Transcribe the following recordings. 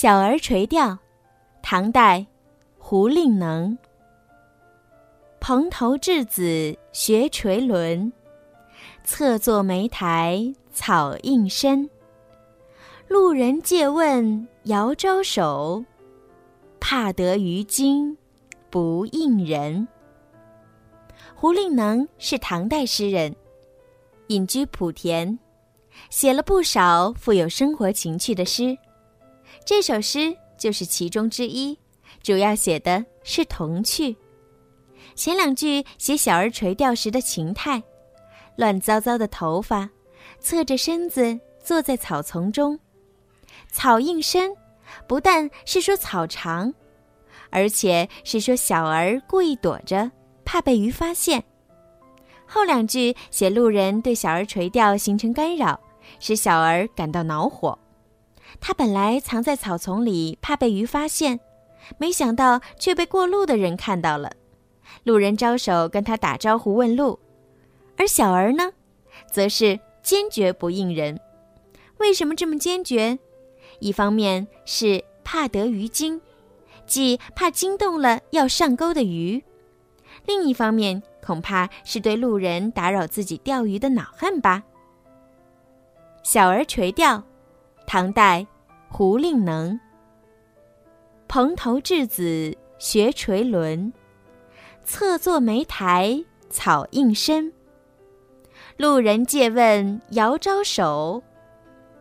小儿垂钓，唐代，胡令能。蓬头稚子学垂纶，侧坐莓苔草映身。路人借问遥招手，怕得鱼惊不应人。胡令能是唐代诗人，隐居莆田，写了不少富有生活情趣的诗。这首诗就是其中之一，主要写的是童趣。前两句写小儿垂钓时的情态：乱糟糟的头发，侧着身子坐在草丛中，草映身，不但是说草长，而且是说小儿故意躲着，怕被鱼发现。后两句写路人对小儿垂钓形成干扰，使小儿感到恼火。他本来藏在草丛里，怕被鱼发现，没想到却被过路的人看到了。路人招手跟他打招呼问路，而小儿呢，则是坚决不应人。为什么这么坚决？一方面是怕得鱼惊，即怕惊动了要上钩的鱼；另一方面，恐怕是对路人打扰自己钓鱼的恼恨吧。小儿垂钓。唐代，胡令能。蓬头稚子学垂纶，侧坐莓苔草映身。路人借问遥招手，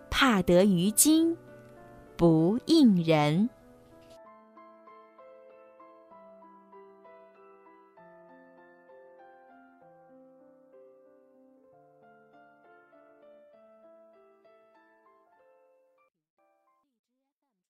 怕得鱼惊不应人。